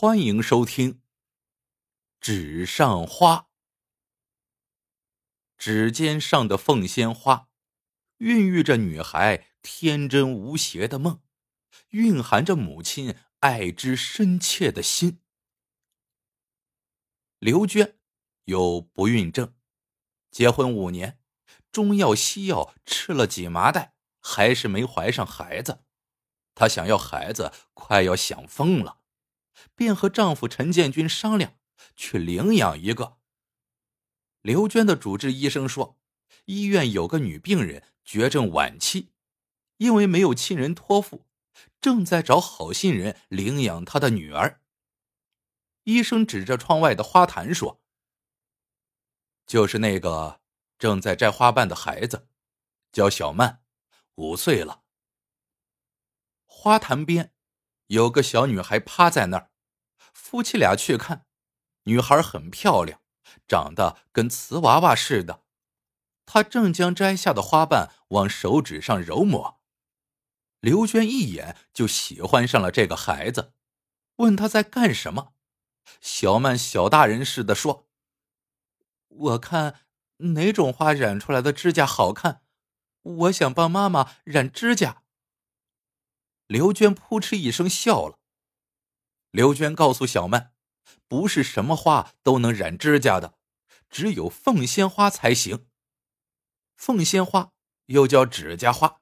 欢迎收听《纸上花》。指尖上的凤仙花，孕育着女孩天真无邪的梦，蕴含着母亲爱之深切的心。刘娟有不孕症，结婚五年，中药西药吃了几麻袋，还是没怀上孩子。她想要孩子，快要想疯了。便和丈夫陈建军商量，去领养一个。刘娟的主治医生说，医院有个女病人绝症晚期，因为没有亲人托付，正在找好心人领养她的女儿。医生指着窗外的花坛说：“就是那个正在摘花瓣的孩子，叫小曼，五岁了。”花坛边。有个小女孩趴在那儿，夫妻俩去看，女孩很漂亮，长得跟瓷娃娃似的。她正将摘下的花瓣往手指上揉抹。刘娟一眼就喜欢上了这个孩子，问他在干什么。小曼小大人似的说：“我看哪种花染出来的指甲好看，我想帮妈妈染指甲。”刘娟扑哧一声笑了。刘娟告诉小曼：“不是什么花都能染指甲的，只有凤仙花才行。凤仙花又叫指甲花。”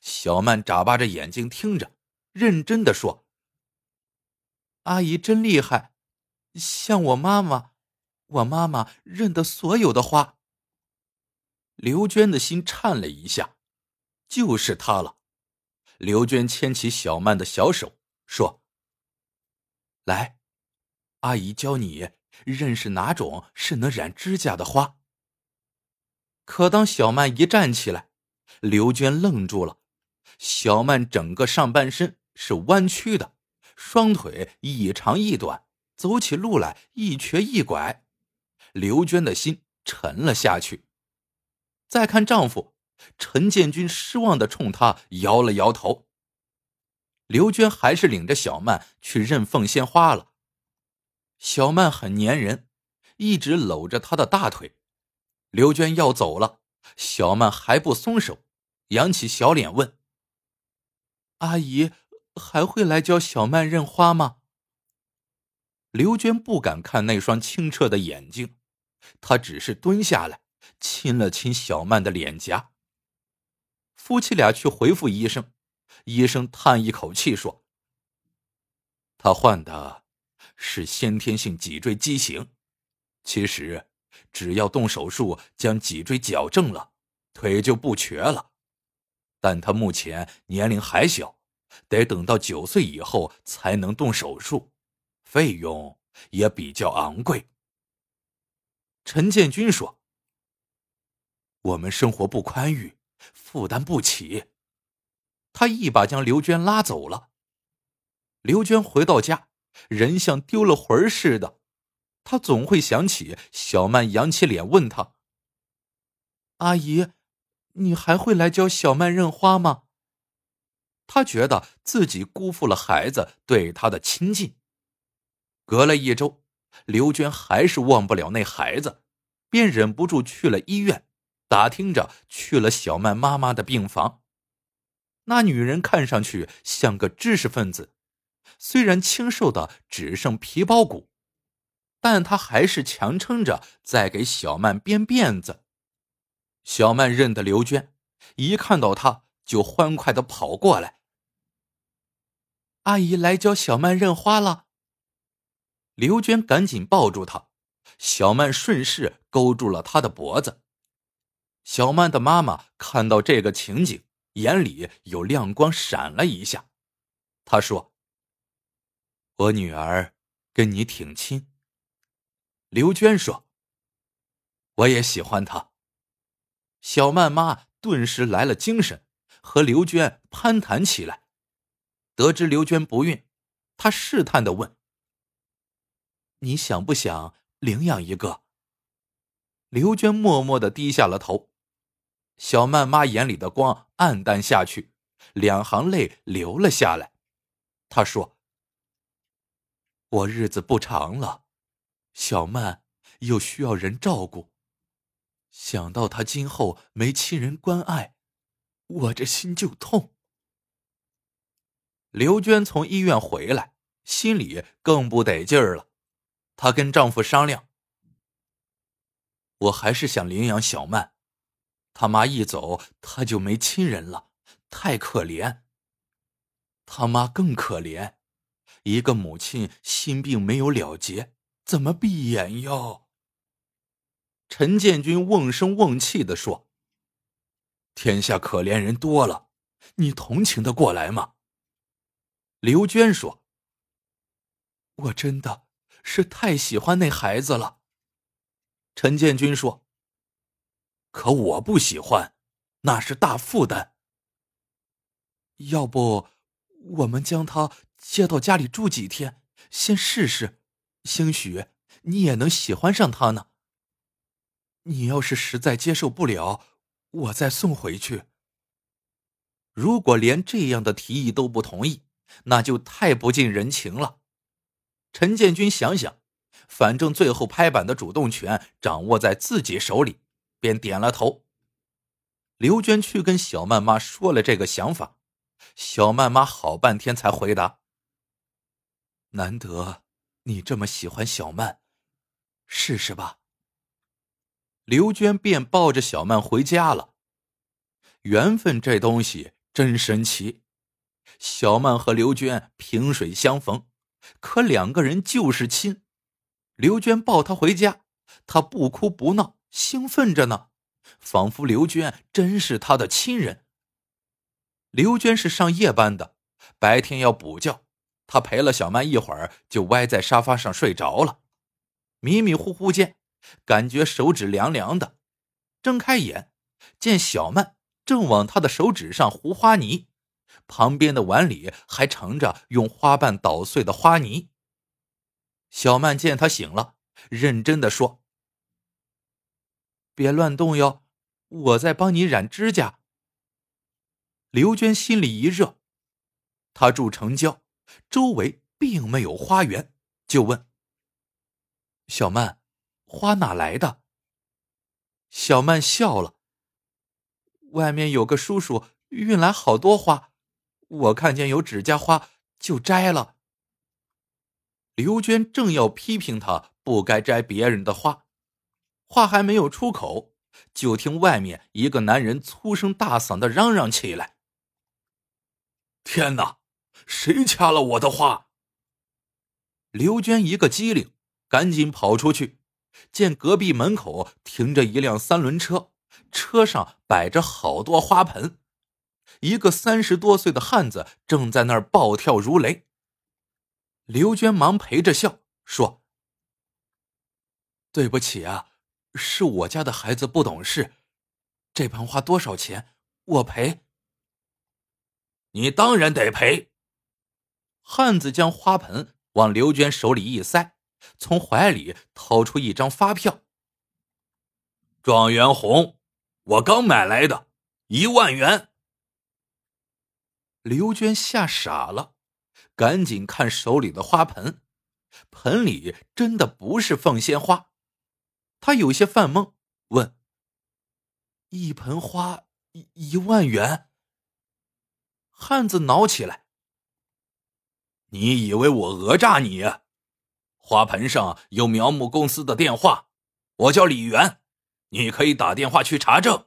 小曼眨巴着眼睛听着，认真的说：“阿姨真厉害，像我妈妈，我妈妈认得所有的花。”刘娟的心颤了一下，就是她了。刘娟牵起小曼的小手，说：“来，阿姨教你认识哪种是能染指甲的花。”可当小曼一站起来，刘娟愣住了。小曼整个上半身是弯曲的，双腿一长一短，走起路来一瘸一拐。刘娟的心沉了下去。再看丈夫。陈建军失望的冲他摇了摇头。刘娟还是领着小曼去认凤仙花了。小曼很粘人，一直搂着他的大腿。刘娟要走了，小曼还不松手，扬起小脸问：“阿姨还会来教小曼认花吗？”刘娟不敢看那双清澈的眼睛，她只是蹲下来亲了亲小曼的脸颊。夫妻俩去回复医生，医生叹一口气说：“他患的是先天性脊椎畸形，其实只要动手术将脊椎矫正了，腿就不瘸了。但他目前年龄还小，得等到九岁以后才能动手术，费用也比较昂贵。”陈建军说：“我们生活不宽裕。”负担不起，他一把将刘娟拉走了。刘娟回到家，人像丢了魂似的。她总会想起小曼，扬起脸问她：“阿姨，你还会来教小曼认花吗？”她觉得自己辜负了孩子对她的亲近。隔了一周，刘娟还是忘不了那孩子，便忍不住去了医院。打听着去了小曼妈妈的病房，那女人看上去像个知识分子，虽然清瘦的只剩皮包骨，但她还是强撑着在给小曼编辫子。小曼认得刘娟，一看到她就欢快的跑过来。阿姨来教小曼认花了。刘娟赶紧抱住她，小曼顺势勾住了她的脖子。小曼的妈妈看到这个情景，眼里有亮光闪了一下。他说：“我女儿跟你挺亲。”刘娟说：“我也喜欢她。”小曼妈顿时来了精神，和刘娟攀谈起来。得知刘娟不孕，她试探的问：“你想不想领养一个？”刘娟默默的低下了头。小曼妈眼里的光暗淡下去，两行泪流了下来。她说：“我日子不长了，小曼又需要人照顾。想到她今后没亲人关爱，我这心就痛。刘娟从医院回来，心里更不得劲儿了。她跟丈夫商量：“我还是想领养小曼，他妈一走，他就没亲人了，太可怜。他妈更可怜。”一个母亲心病没有了结，怎么闭眼哟？陈建军瓮声瓮气的说：“天下可怜人多了，你同情的过来吗？”刘娟说：“我真的是太喜欢那孩子了。”陈建军说：“可我不喜欢，那是大负担。要不，我们将他……”接到家里住几天，先试试，兴许你也能喜欢上他呢。你要是实在接受不了，我再送回去。如果连这样的提议都不同意，那就太不近人情了。陈建军想想，反正最后拍板的主动权掌握在自己手里，便点了头。刘娟去跟小曼妈说了这个想法，小曼妈好半天才回答。难得你这么喜欢小曼，试试吧。刘娟便抱着小曼回家了。缘分这东西真神奇，小曼和刘娟萍水相逢，可两个人就是亲。刘娟抱她回家，她不哭不闹，兴奋着呢，仿佛刘娟真是他的亲人。刘娟是上夜班的，白天要补觉。他陪了小曼一会儿，就歪在沙发上睡着了。迷迷糊糊间，感觉手指凉凉的，睁开眼，见小曼正往他的手指上糊花泥，旁边的碗里还盛着用花瓣捣碎的花泥。小曼见他醒了，认真的说：“别乱动哟，我在帮你染指甲。”刘娟心里一热，她住城郊。周围并没有花园，就问：“小曼，花哪来的？”小曼笑了：“外面有个叔叔运来好多花，我看见有指甲花就摘了。”刘娟正要批评他不该摘别人的花，话还没有出口，就听外面一个男人粗声大嗓的嚷嚷起来：“天哪！”谁掐了我的花？刘娟一个机灵，赶紧跑出去，见隔壁门口停着一辆三轮车，车上摆着好多花盆，一个三十多岁的汉子正在那儿暴跳如雷。刘娟忙陪着笑说：“对不起啊，是我家的孩子不懂事，这盆花多少钱？我赔。你当然得赔。”汉子将花盆往刘娟手里一塞，从怀里掏出一张发票。状元红，我刚买来的，一万元。刘娟吓傻了，赶紧看手里的花盆，盆里真的不是凤仙花，他有些犯懵，问：“一盆花一一万元？”汉子恼起来。你以为我讹诈你？花盆上有苗木公司的电话，我叫李元，你可以打电话去查证。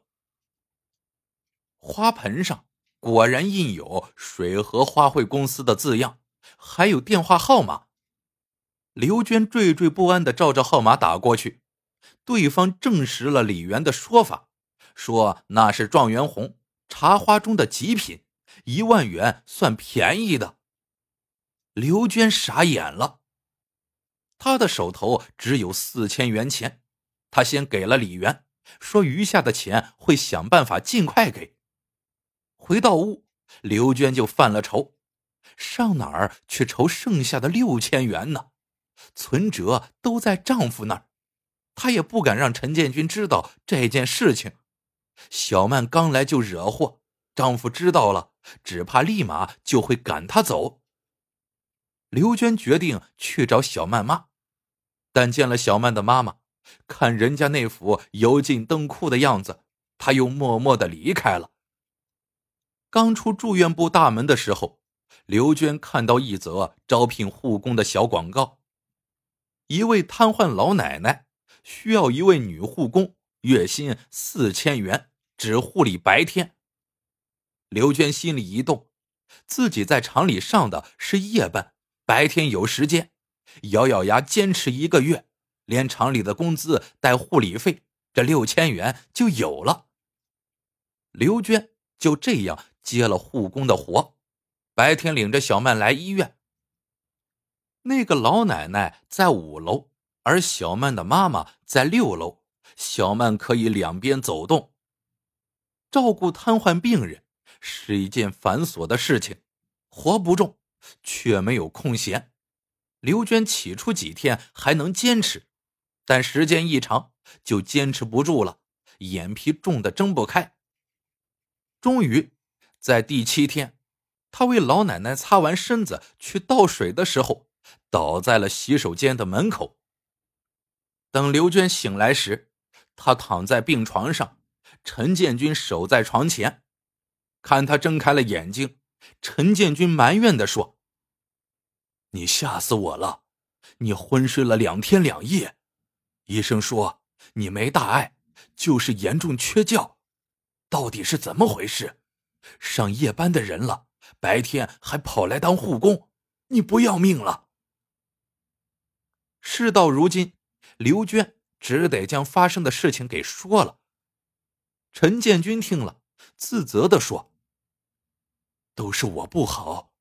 花盆上果然印有水和花卉公司的字样，还有电话号码。刘娟惴惴不安的照着号码打过去，对方证实了李元的说法，说那是状元红茶花中的极品，一万元算便宜的。刘娟傻眼了，她的手头只有四千元钱，她先给了李元，说余下的钱会想办法尽快给。回到屋，刘娟就犯了愁，上哪儿去筹剩下的六千元呢？存折都在丈夫那儿，她也不敢让陈建军知道这件事情。小曼刚来就惹祸，丈夫知道了，只怕立马就会赶她走。刘娟决定去找小曼妈，但见了小曼的妈妈，看人家那副油尽灯枯的样子，她又默默的离开了。刚出住院部大门的时候，刘娟看到一则招聘护工的小广告，一位瘫痪老奶奶需要一位女护工，月薪四千元，只护理白天。刘娟心里一动，自己在厂里上的是夜班。白天有时间，咬咬牙坚持一个月，连厂里的工资带护理费，这六千元就有了。刘娟就这样接了护工的活，白天领着小曼来医院。那个老奶奶在五楼，而小曼的妈妈在六楼，小曼可以两边走动。照顾瘫痪病人是一件繁琐的事情，活不重。却没有空闲。刘娟起初几天还能坚持，但时间一长就坚持不住了，眼皮重的睁不开。终于，在第七天，她为老奶奶擦完身子去倒水的时候，倒在了洗手间的门口。等刘娟醒来时，她躺在病床上，陈建军守在床前，看她睁开了眼睛，陈建军埋怨的说。你吓死我了！你昏睡了两天两夜，医生说你没大碍，就是严重缺觉。到底是怎么回事？上夜班的人了，白天还跑来当护工，你不要命了？事到如今，刘娟只得将发生的事情给说了。陈建军听了，自责的说：“都是我不好。”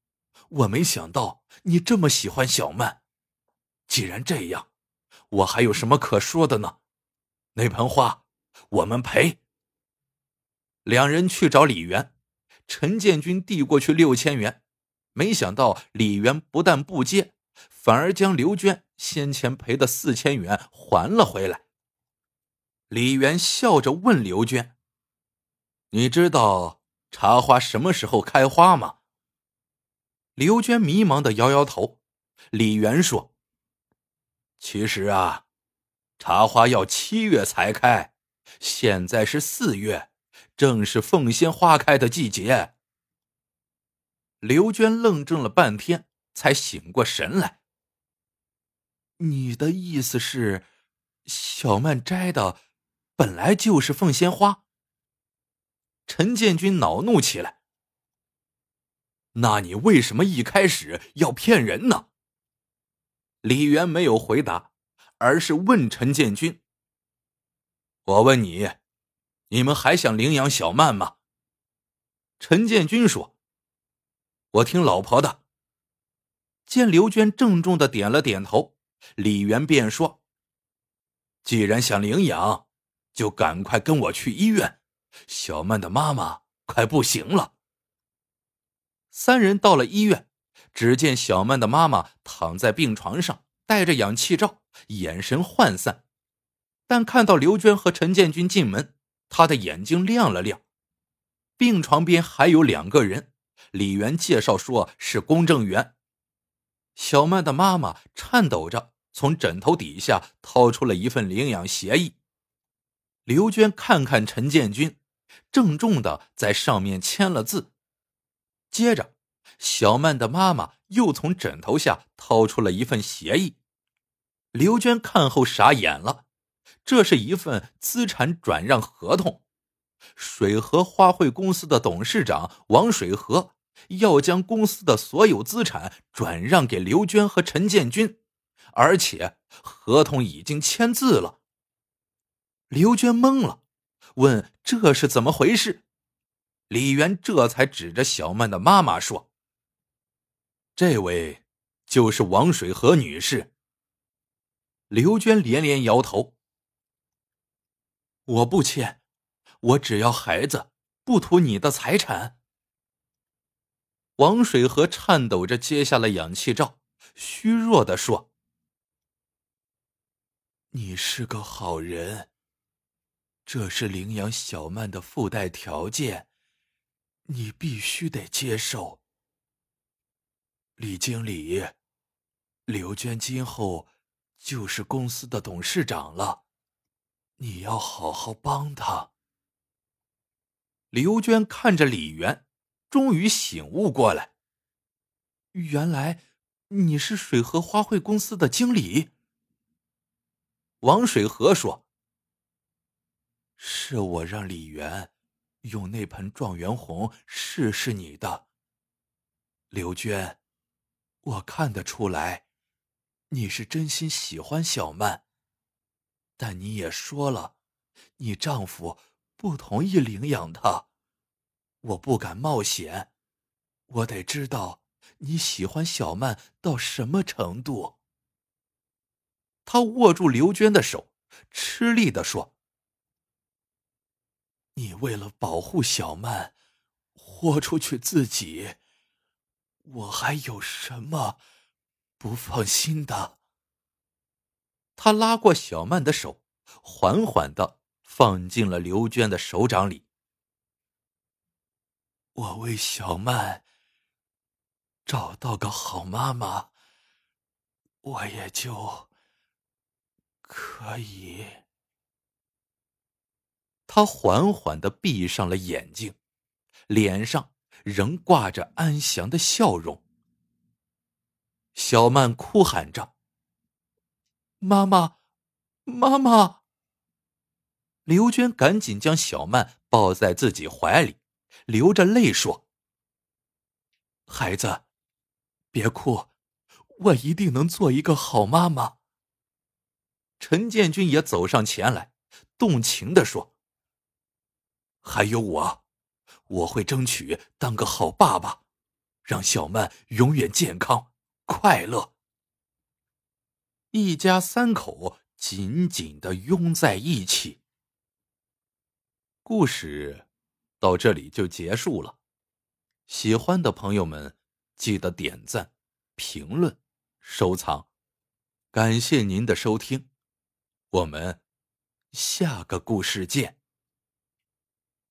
我没想到你这么喜欢小曼，既然这样，我还有什么可说的呢？那盆花我们赔。两人去找李元，陈建军递过去六千元，没想到李元不但不接，反而将刘娟先前赔的四千元还了回来。李元笑着问刘娟：“你知道茶花什么时候开花吗？”刘娟迷茫的摇摇头，李元说：“其实啊，茶花要七月才开，现在是四月，正是凤仙花开的季节。”刘娟愣怔了半天，才醒过神来。“你的意思是，小曼摘的本来就是凤仙花？”陈建军恼怒起来。那你为什么一开始要骗人呢？李元没有回答，而是问陈建军：“我问你，你们还想领养小曼吗？”陈建军说：“我听老婆的。”见刘娟郑重的点了点头，李元便说：“既然想领养，就赶快跟我去医院，小曼的妈妈快不行了。”三人到了医院，只见小曼的妈妈躺在病床上，戴着氧气罩，眼神涣散。但看到刘娟和陈建军进门，他的眼睛亮了亮。病床边还有两个人，李元介绍说是公证员。小曼的妈妈颤抖着从枕头底下掏出了一份领养协议。刘娟看看陈建军，郑重的在上面签了字。接着，小曼的妈妈又从枕头下掏出了一份协议。刘娟看后傻眼了，这是一份资产转让合同。水河花卉公司的董事长王水河要将公司的所有资产转让给刘娟和陈建军，而且合同已经签字了。刘娟懵了，问：“这是怎么回事？”李元这才指着小曼的妈妈说：“这位就是王水河女士。”刘娟连连摇头：“我不签，我只要孩子，不图你的财产。”王水河颤抖着接下了氧气罩，虚弱的说：“你是个好人，这是领养小曼的附带条件。”你必须得接受，李经理，刘娟今后就是公司的董事长了，你要好好帮她。刘娟看着李元，终于醒悟过来。原来你是水河花卉公司的经理。王水河说：“是我让李元用那盆状元红试试你的。刘娟，我看得出来，你是真心喜欢小曼，但你也说了，你丈夫不同意领养她，我不敢冒险，我得知道。”你喜欢小曼到什么程度？他握住刘娟的手，吃力的说：“你为了保护小曼，豁出去自己，我还有什么不放心的？”他拉过小曼的手，缓缓的放进了刘娟的手掌里。我为小曼。找到个好妈妈，我也就可以。他缓缓的闭上了眼睛，脸上仍挂着安详的笑容。小曼哭喊着：“妈妈，妈妈！”刘娟赶紧将小曼抱在自己怀里，流着泪说：“孩子。”别哭，我一定能做一个好妈妈。陈建军也走上前来，动情的说：“还有我，我会争取当个好爸爸，让小曼永远健康快乐。”一家三口紧紧的拥在一起。故事到这里就结束了，喜欢的朋友们。记得点赞、评论、收藏，感谢您的收听，我们下个故事见。